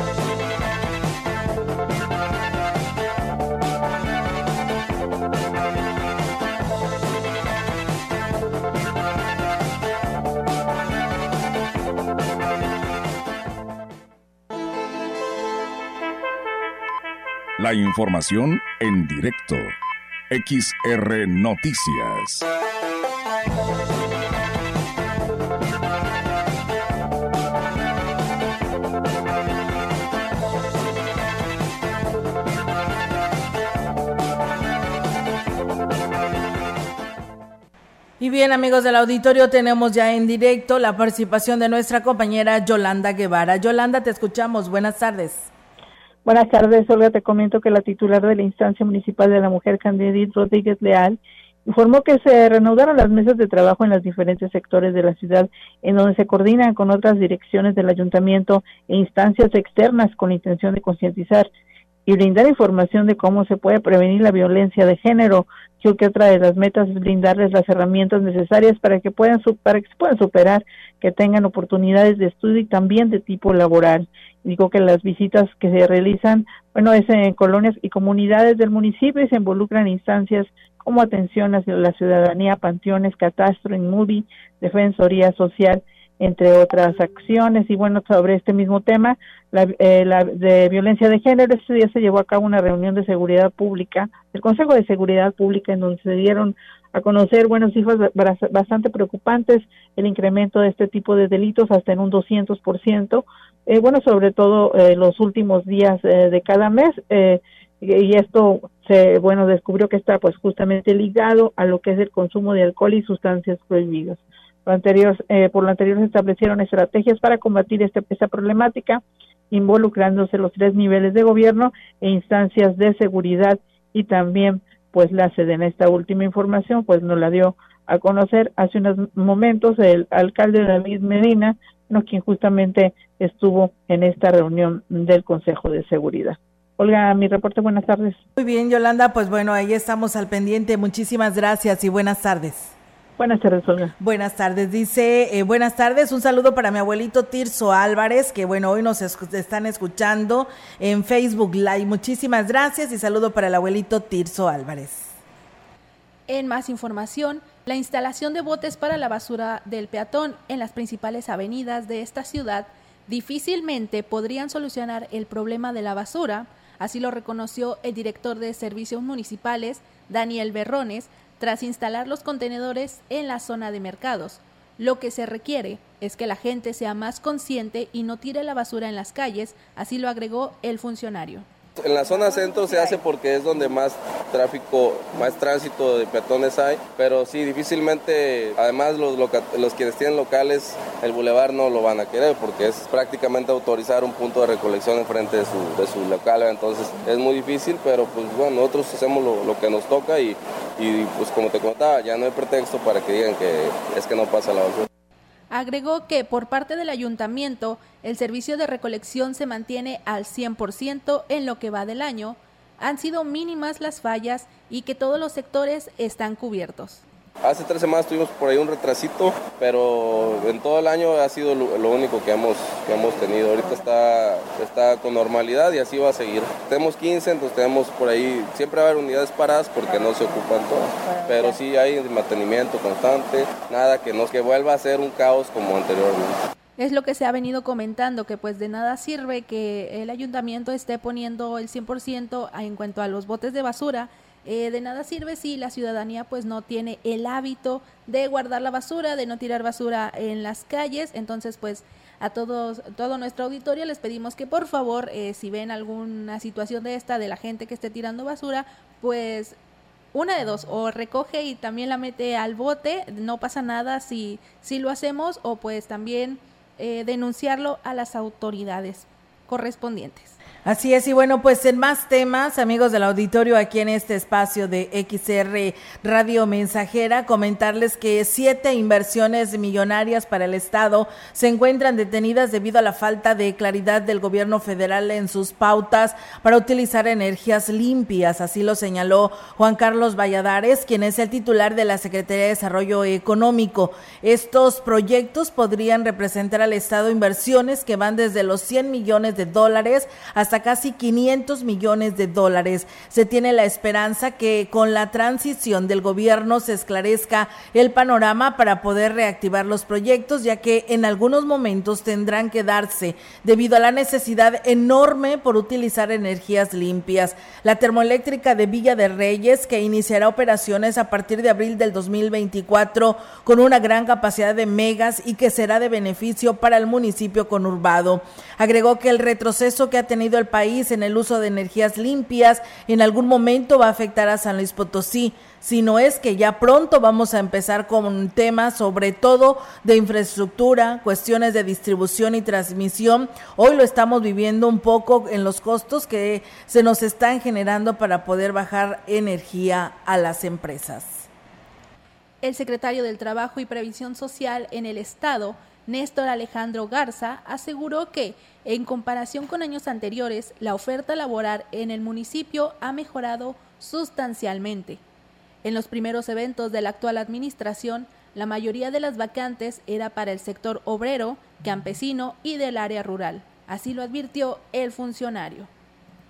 La información en directo. XR Noticias. Y bien, amigos del auditorio, tenemos ya en directo la participación de nuestra compañera Yolanda Guevara. Yolanda, te escuchamos. Buenas tardes. Buenas tardes, Olga. Te comento que la titular de la instancia municipal de la mujer, Candidit Rodríguez Leal, informó que se reanudaron las mesas de trabajo en los diferentes sectores de la ciudad, en donde se coordinan con otras direcciones del ayuntamiento e instancias externas con la intención de concientizar y brindar información de cómo se puede prevenir la violencia de género. Creo que otra de las metas es brindarles las herramientas necesarias para que puedan para que se puedan superar, que tengan oportunidades de estudio y también de tipo laboral. Digo que las visitas que se realizan, bueno, es en colonias y comunidades del municipio y se involucran instancias como atención a la ciudadanía, panteones, catastro, inmubi, defensoría social, entre otras acciones. Y bueno, sobre este mismo tema, la, eh, la de violencia de género, este día se llevó a cabo una reunión de seguridad pública, el Consejo de Seguridad Pública, en donde se dieron a conocer, bueno, cifras bastante preocupantes, el incremento de este tipo de delitos hasta en un 200%, eh, bueno, sobre todo eh, los últimos días eh, de cada mes, eh, y esto se, bueno, descubrió que está pues justamente ligado a lo que es el consumo de alcohol y sustancias prohibidas. Lo anterior, eh, por lo anterior se establecieron estrategias para combatir este, esta problemática, involucrándose los tres niveles de gobierno e instancias de seguridad y también pues la en esta última información pues nos la dio a conocer hace unos momentos el alcalde David Medina, no quien justamente estuvo en esta reunión del Consejo de Seguridad. Olga, mi reporte, buenas tardes. Muy bien, Yolanda, pues bueno, ahí estamos al pendiente. Muchísimas gracias y buenas tardes. Buenas tardes, Olga. Buenas tardes, dice, eh, buenas tardes, un saludo para mi abuelito Tirso Álvarez, que bueno, hoy nos esc están escuchando en Facebook Live. Muchísimas gracias y saludo para el abuelito Tirso Álvarez. En más información, la instalación de botes para la basura del peatón en las principales avenidas de esta ciudad difícilmente podrían solucionar el problema de la basura, así lo reconoció el director de Servicios Municipales, Daniel Berrones, tras instalar los contenedores en la zona de mercados. Lo que se requiere es que la gente sea más consciente y no tire la basura en las calles, así lo agregó el funcionario. En la zona centro se hace porque es donde más tráfico, más tránsito de peatones hay, pero sí, difícilmente, además los, los quienes tienen locales, el bulevar no lo van a querer porque es prácticamente autorizar un punto de recolección enfrente de su, de su local, entonces es muy difícil, pero pues bueno, nosotros hacemos lo, lo que nos toca y, y pues como te contaba, ya no hay pretexto para que digan que es que no pasa la basura. Agregó que por parte del ayuntamiento el servicio de recolección se mantiene al 100% en lo que va del año, han sido mínimas las fallas y que todos los sectores están cubiertos. Hace tres semanas tuvimos por ahí un retrasito, pero en todo el año ha sido lo, único que hemos, que hemos tenido. Ahorita está, está con normalidad y así va a seguir. Tenemos 15, entonces tenemos por ahí, siempre va a haber unidades paradas porque no se ocupan todas, pero sí hay mantenimiento constante, nada que, nos, que vuelva a ser un caos como anteriormente. Es lo que se ha venido comentando, que pues de nada sirve que el ayuntamiento esté poniendo el 100% en cuanto a los botes de basura, eh, de nada sirve si la ciudadanía pues no tiene el hábito de guardar la basura, de no tirar basura en las calles. Entonces pues a todos, todo nuestro auditorio les pedimos que por favor eh, si ven alguna situación de esta de la gente que esté tirando basura, pues una de dos, o recoge y también la mete al bote, no pasa nada si, si lo hacemos, o pues también eh, denunciarlo a las autoridades correspondientes. Así es, y bueno, pues en más temas, amigos del auditorio, aquí en este espacio de XR Radio Mensajera, comentarles que siete inversiones millonarias para el Estado se encuentran detenidas debido a la falta de claridad del gobierno federal en sus pautas para utilizar energías limpias. Así lo señaló Juan Carlos Valladares, quien es el titular de la Secretaría de Desarrollo Económico. Estos proyectos podrían representar al Estado inversiones que van desde los 100 millones de dólares hasta hasta casi 500 millones de dólares. Se tiene la esperanza que con la transición del gobierno se esclarezca el panorama para poder reactivar los proyectos, ya que en algunos momentos tendrán que darse debido a la necesidad enorme por utilizar energías limpias. La termoeléctrica de Villa de Reyes, que iniciará operaciones a partir de abril del 2024 con una gran capacidad de megas y que será de beneficio para el municipio conurbado. Agregó que el retroceso que ha tenido país en el uso de energías limpias en algún momento va a afectar a San Luis Potosí, si no es que ya pronto vamos a empezar con temas sobre todo de infraestructura, cuestiones de distribución y transmisión. Hoy lo estamos viviendo un poco en los costos que se nos están generando para poder bajar energía a las empresas. El secretario del Trabajo y Previsión Social en el Estado, Néstor Alejandro Garza, aseguró que en comparación con años anteriores, la oferta laboral en el municipio ha mejorado sustancialmente. En los primeros eventos de la actual administración, la mayoría de las vacantes era para el sector obrero, campesino y del área rural. Así lo advirtió el funcionario.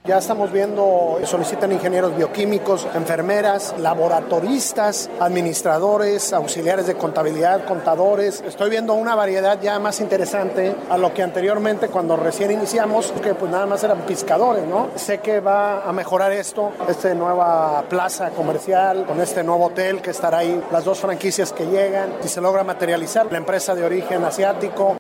Ya estamos viendo, solicitan ingenieros bioquímicos, enfermeras, laboratoristas, administradores, auxiliares de contabilidad, contadores. Estoy viendo una variedad ya más interesante a lo que anteriormente cuando recién iniciamos, que pues nada más eran pescadores, ¿no? Sé que va a mejorar esto, esta nueva plaza comercial, con este nuevo hotel que estará ahí, las dos franquicias que llegan, y se logra materializar la empresa de origen asiático,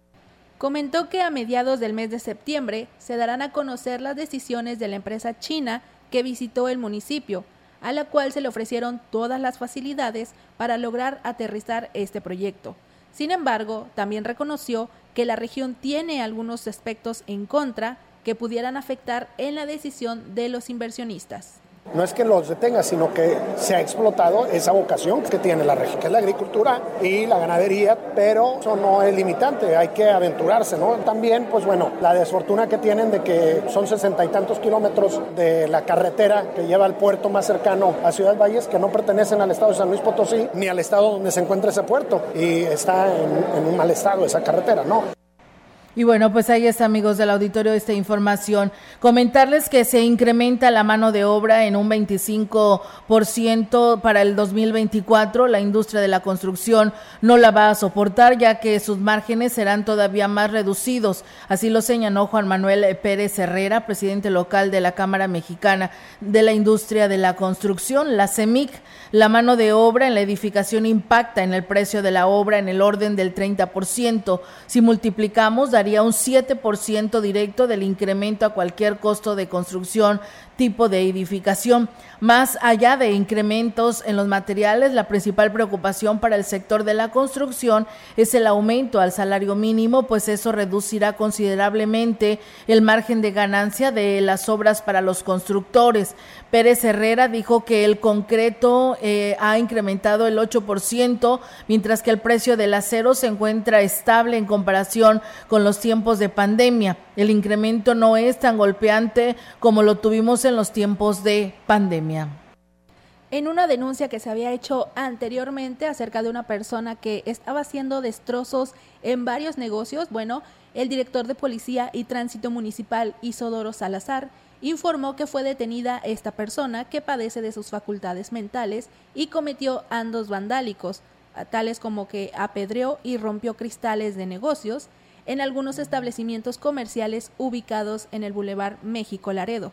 comentó que a mediados del mes de septiembre se darán a conocer las decisiones de la empresa china que visitó el municipio, a la cual se le ofrecieron todas las facilidades para lograr aterrizar este proyecto. Sin embargo, también reconoció que la región tiene algunos aspectos en contra que pudieran afectar en la decisión de los inversionistas. No es que los detenga, sino que se ha explotado esa vocación que tiene la región, que es la agricultura y la ganadería, pero eso no es limitante, hay que aventurarse, ¿no? También, pues bueno, la desfortuna que tienen de que son sesenta y tantos kilómetros de la carretera que lleva al puerto más cercano a Ciudad Valles, que no pertenecen al estado de San Luis Potosí ni al estado donde se encuentra ese puerto, y está en, en un mal estado esa carretera, ¿no? Y bueno, pues ahí está, amigos del auditorio, esta información. Comentarles que se incrementa la mano de obra en un 25% para el 2024. La industria de la construcción no la va a soportar, ya que sus márgenes serán todavía más reducidos. Así lo señaló Juan Manuel Pérez Herrera, presidente local de la Cámara Mexicana de la Industria de la Construcción, la CEMIC. La mano de obra en la edificación impacta en el precio de la obra en el orden del 30%. Si multiplicamos, daría un 7% directo del incremento a cualquier costo de construcción tipo de edificación. Más allá de incrementos en los materiales, la principal preocupación para el sector de la construcción es el aumento al salario mínimo, pues eso reducirá considerablemente el margen de ganancia de las obras para los constructores. Pérez Herrera dijo que el concreto eh, ha incrementado el 8%, mientras que el precio del acero se encuentra estable en comparación con los tiempos de pandemia. El incremento no es tan golpeante como lo tuvimos en los tiempos de pandemia. En una denuncia que se había hecho anteriormente acerca de una persona que estaba haciendo destrozos en varios negocios, bueno, el director de Policía y Tránsito Municipal, Isodoro Salazar, informó que fue detenida esta persona que padece de sus facultades mentales y cometió andos vandálicos, tales como que apedreó y rompió cristales de negocios en algunos establecimientos comerciales ubicados en el Boulevard México Laredo.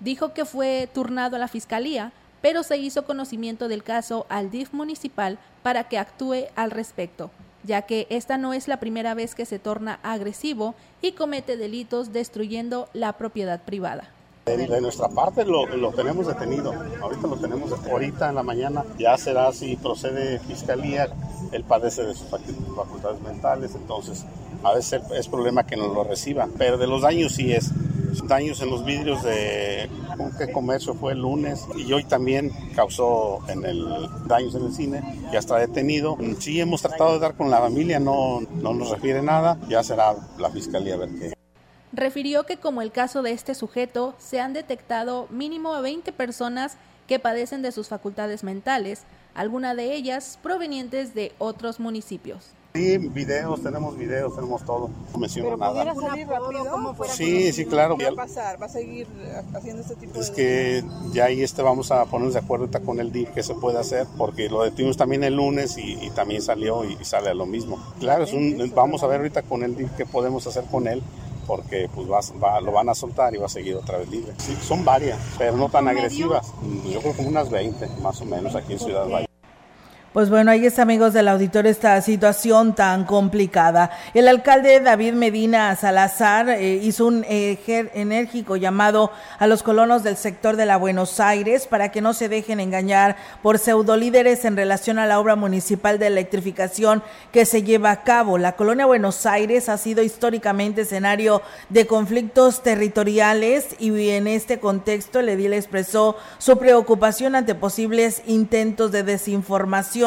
Dijo que fue turnado a la Fiscalía, pero se hizo conocimiento del caso al DIF municipal para que actúe al respecto, ya que esta no es la primera vez que se torna agresivo y comete delitos destruyendo la propiedad privada. De nuestra parte lo, tenemos detenido, ahorita lo tenemos ahorita en la mañana, ya será si procede fiscalía, él padece de sus facultades mentales, entonces a veces es problema que no lo reciba, pero de los daños sí es, daños en los vidrios de que comercio fue el lunes y hoy también causó en el daños en el cine, ya está detenido. Sí hemos tratado de dar con la familia, no, no nos refiere nada, ya será la fiscalía a ver qué refirió que como el caso de este sujeto, se han detectado mínimo a 20 personas que padecen de sus facultades mentales, algunas de ellas provenientes de otros municipios. Sí, videos, tenemos videos, tenemos todo. No menciono ¿Pero nada. salir rápido? ¿Cómo sí, sí, claro. ¿Qué va a pasar? ¿Va a seguir haciendo este tipo es de...? Es que ya ahí este vamos a ponernos de acuerdo con el DIF que se puede hacer, porque lo detuvimos también el lunes y, también salió y, sale a lo mismo. Claro, es un, vamos a ver ahorita con el DIF qué podemos hacer con él porque pues va, lo van a soltar y va a seguir otra vez libre. Sí, son varias, pero no tan agresivas. Yo creo como unas 20 más o menos aquí en Ciudad Valle. Pues bueno, ahí está, amigos del auditorio, esta situación tan complicada. El alcalde David Medina Salazar eh, hizo un enérgico llamado a los colonos del sector de la Buenos Aires para que no se dejen engañar por pseudolíderes en relación a la obra municipal de electrificación que se lleva a cabo. La colonia Buenos Aires ha sido históricamente escenario de conflictos territoriales y en este contexto el edil expresó su preocupación ante posibles intentos de desinformación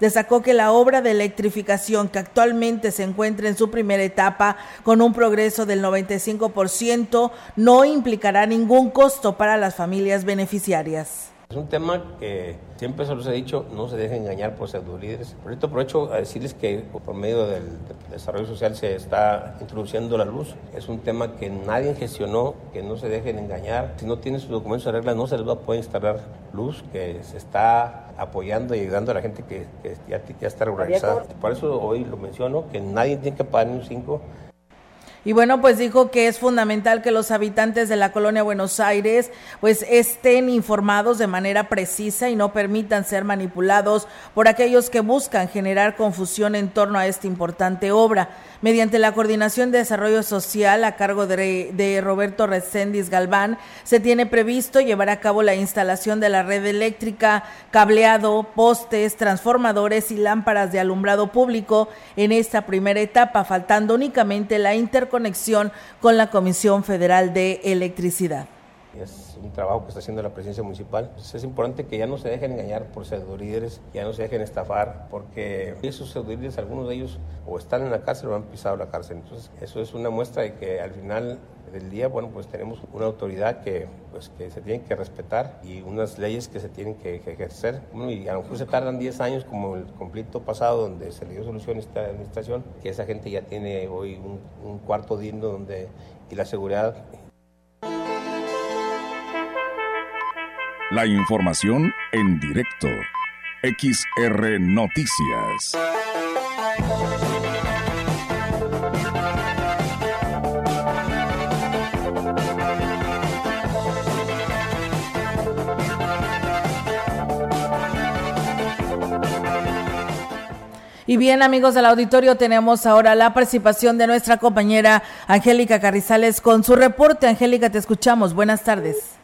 destacó que la obra de electrificación que actualmente se encuentra en su primera etapa con un progreso del 95% no implicará ningún costo para las familias beneficiarias. Es un tema que siempre se los he dicho, no se dejen engañar por pseudo líderes. Ahorita aprovecho a decirles que por medio del desarrollo social se está introduciendo la luz. Es un tema que nadie gestionó, que no se dejen engañar. Si no tienen sus documentos de regla, no se les va a poder instalar luz, que se está apoyando y ayudando a la gente que, ya, ya, está regularizada. Por eso hoy lo menciono, que nadie tiene que pagar ni un 5 y bueno, pues dijo que es fundamental que los habitantes de la colonia Buenos Aires pues estén informados de manera precisa y no permitan ser manipulados por aquellos que buscan generar confusión en torno a esta importante obra. Mediante la Coordinación de Desarrollo Social a cargo de, de Roberto Recendis Galván, se tiene previsto llevar a cabo la instalación de la red eléctrica, cableado, postes, transformadores y lámparas de alumbrado público en esta primera etapa, faltando únicamente la interconexión conexión con la Comisión Federal de Electricidad. Es un trabajo que está haciendo la presidencia municipal. es importante que ya no se dejen engañar por pseudolíderes, ya no se dejen estafar, porque esos pseudolíderes, algunos de ellos o están en la cárcel o han pisado la cárcel. Entonces, eso es una muestra de que al final del día, bueno, pues tenemos una autoridad que, pues, que se tiene que respetar y unas leyes que se tienen que, ejercer. y a lo mejor se tardan 10 años, como el conflicto pasado, donde se le dio solución a esta administración, que esa gente ya tiene hoy un, un cuarto digno donde, y la seguridad. La información en directo. XR Noticias. Y bien, amigos del auditorio, tenemos ahora la participación de nuestra compañera Angélica Carrizales con su reporte. Angélica, te escuchamos. Buenas tardes.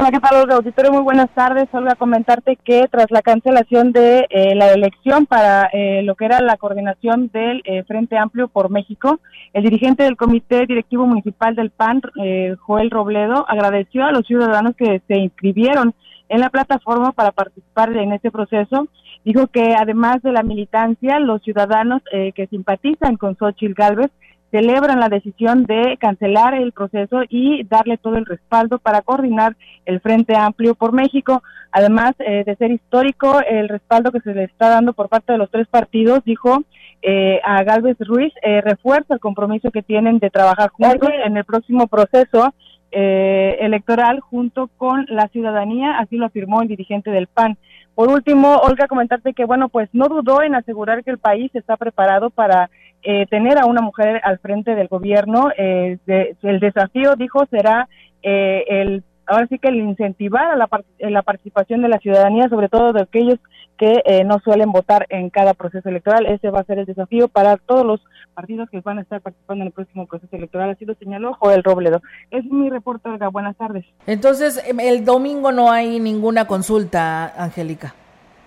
Hola, ¿qué tal, Olga Auditorio? Muy buenas tardes. Olga, comentarte que tras la cancelación de eh, la elección para eh, lo que era la coordinación del eh, Frente Amplio por México, el dirigente del Comité Directivo Municipal del PAN, Joel Robledo, agradeció a los ciudadanos que se inscribieron en la plataforma para participar en este proceso. Dijo que además de la militancia, los ciudadanos que simpatizan con Xochitl Galvez celebran la decisión de cancelar el proceso y darle todo el respaldo para coordinar el Frente Amplio por México. Además eh, de ser histórico el respaldo que se le está dando por parte de los tres partidos, dijo eh, a Galvez Ruiz, eh, refuerza el compromiso que tienen de trabajar juntos en el próximo proceso electoral junto con la ciudadanía, así lo afirmó el dirigente del PAN. Por último, Olga, comentarte que, bueno, pues no dudó en asegurar que el país está preparado para eh, tener a una mujer al frente del gobierno. Eh, el desafío, dijo, será eh, el ahora sí que el incentivar a la, la participación de la ciudadanía, sobre todo de aquellos que no suelen votar en cada proceso electoral. Ese va a ser el desafío para todos los partidos que van a estar participando en el próximo proceso electoral. Así lo señaló Joel Robledo. Es mi reporte, Buenas tardes. Entonces, el domingo no hay ninguna consulta, Angélica.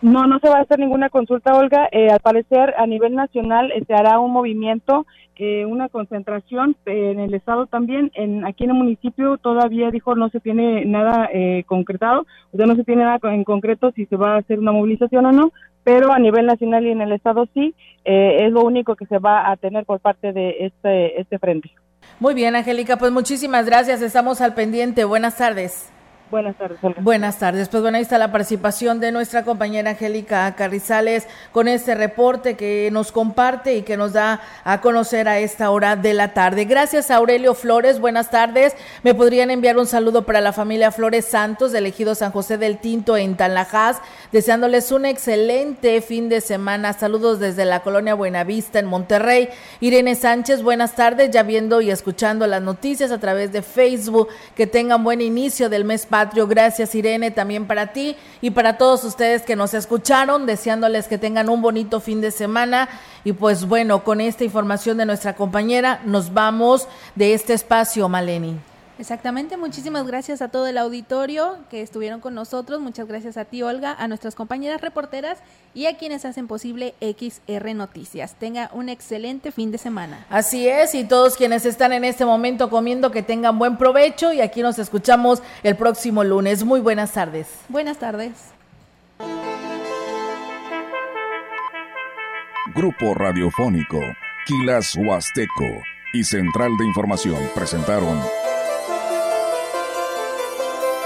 No, no se va a hacer ninguna consulta, Olga. Eh, al parecer, a nivel nacional eh, se hará un movimiento, eh, una concentración en el estado también. En, aquí en el municipio todavía dijo no se tiene nada concretado, o sea, no se tiene nada en concreto si se va a hacer una movilización o no, pero a nivel nacional y en el estado sí, es lo único que se va a tener por parte de este, este frente. Muy bien, Angélica, pues muchísimas gracias. Estamos al pendiente. Buenas tardes. Buenas tardes. Buenas tardes. Pues bueno, ahí está la participación de nuestra compañera Angélica Carrizales con este reporte que nos comparte y que nos da a conocer a esta hora de la tarde. Gracias Aurelio Flores. Buenas tardes. Me podrían enviar un saludo para la familia Flores Santos, de elegido San José del Tinto en Tanlajas, deseándoles un excelente fin de semana. Saludos desde la colonia Buenavista en Monterrey. Irene Sánchez, buenas tardes. Ya viendo y escuchando las noticias a través de Facebook. Que tengan buen inicio del mes Gracias Irene, también para ti y para todos ustedes que nos escucharon, deseándoles que tengan un bonito fin de semana. Y pues bueno, con esta información de nuestra compañera nos vamos de este espacio, Maleni. Exactamente, muchísimas gracias a todo el auditorio que estuvieron con nosotros, muchas gracias a ti Olga, a nuestras compañeras reporteras y a quienes hacen posible XR Noticias. Tenga un excelente fin de semana. Así es, y todos quienes están en este momento comiendo que tengan buen provecho y aquí nos escuchamos el próximo lunes. Muy buenas tardes. Buenas tardes. Grupo Radiofónico, Quilas Huasteco y Central de Información presentaron